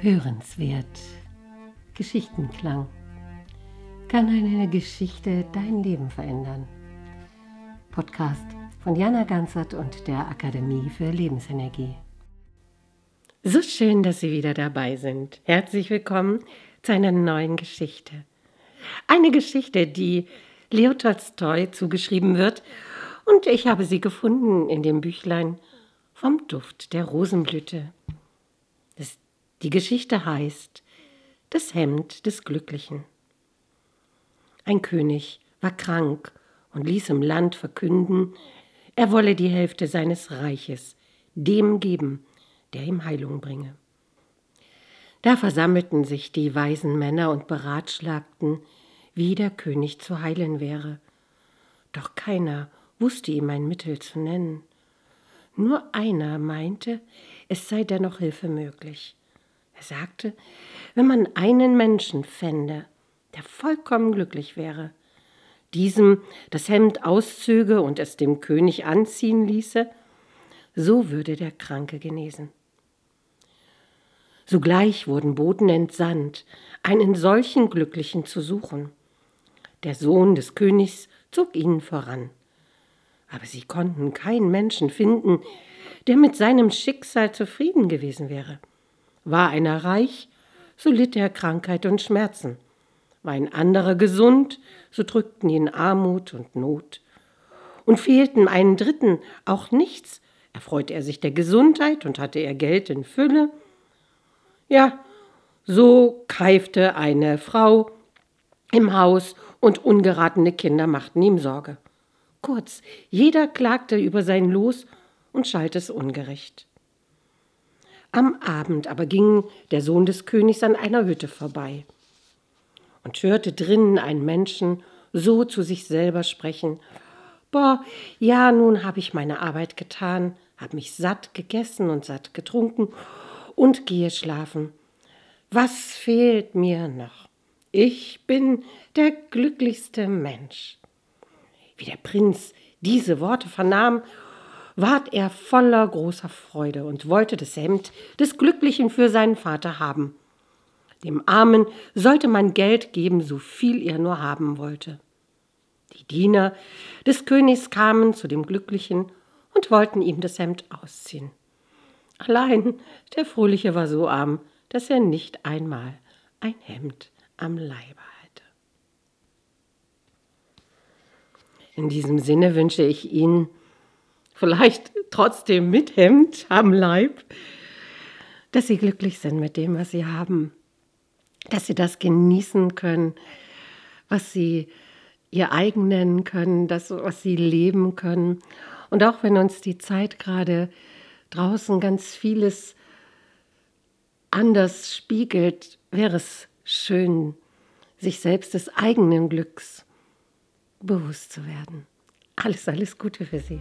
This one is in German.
Hörenswert. Geschichtenklang. Kann eine Geschichte dein Leben verändern? Podcast von Jana Ganzert und der Akademie für Lebensenergie. So schön, dass Sie wieder dabei sind. Herzlich willkommen zu einer neuen Geschichte. Eine Geschichte, die Leo Tolstoi zugeschrieben wird und ich habe sie gefunden in dem Büchlein vom Duft der Rosenblüte. Die Geschichte heißt Das Hemd des Glücklichen. Ein König war krank und ließ im Land verkünden, er wolle die Hälfte seines Reiches dem geben, der ihm Heilung bringe. Da versammelten sich die weisen Männer und beratschlagten, wie der König zu heilen wäre. Doch keiner wusste ihm ein Mittel zu nennen. Nur einer meinte, es sei dennoch Hilfe möglich. Er sagte, wenn man einen Menschen fände, der vollkommen glücklich wäre, diesem das Hemd auszöge und es dem König anziehen ließe, so würde der Kranke genesen. Sogleich wurden Boten entsandt, einen solchen Glücklichen zu suchen. Der Sohn des Königs zog ihnen voran. Aber sie konnten keinen Menschen finden, der mit seinem Schicksal zufrieden gewesen wäre. War einer reich, so litt er Krankheit und Schmerzen. War ein anderer gesund, so drückten ihn Armut und Not. Und fehlten einen Dritten auch nichts, erfreute er sich der Gesundheit und hatte er Geld in Fülle. Ja, so keifte eine Frau im Haus und ungeratene Kinder machten ihm Sorge. Kurz, jeder klagte über sein Los und schalt es ungerecht. Am Abend aber ging der Sohn des Königs an einer Hütte vorbei und hörte drinnen einen Menschen so zu sich selber sprechen. Boah, ja, nun habe ich meine Arbeit getan, habe mich satt gegessen und satt getrunken und gehe schlafen. Was fehlt mir noch? Ich bin der glücklichste Mensch. Wie der Prinz diese Worte vernahm ward er voller großer Freude und wollte das Hemd des Glücklichen für seinen Vater haben. Dem Armen sollte man Geld geben, so viel er nur haben wollte. Die Diener des Königs kamen zu dem Glücklichen und wollten ihm das Hemd ausziehen. Allein der Fröhliche war so arm, dass er nicht einmal ein Hemd am Leibe hatte. In diesem Sinne wünsche ich Ihnen vielleicht trotzdem mit Hemd am Leib, dass sie glücklich sind mit dem, was sie haben, dass sie das genießen können, was sie ihr eigen nennen können, das, was sie leben können. Und auch wenn uns die Zeit gerade draußen ganz vieles anders spiegelt, wäre es schön, sich selbst des eigenen Glücks bewusst zu werden. Alles, alles Gute für Sie.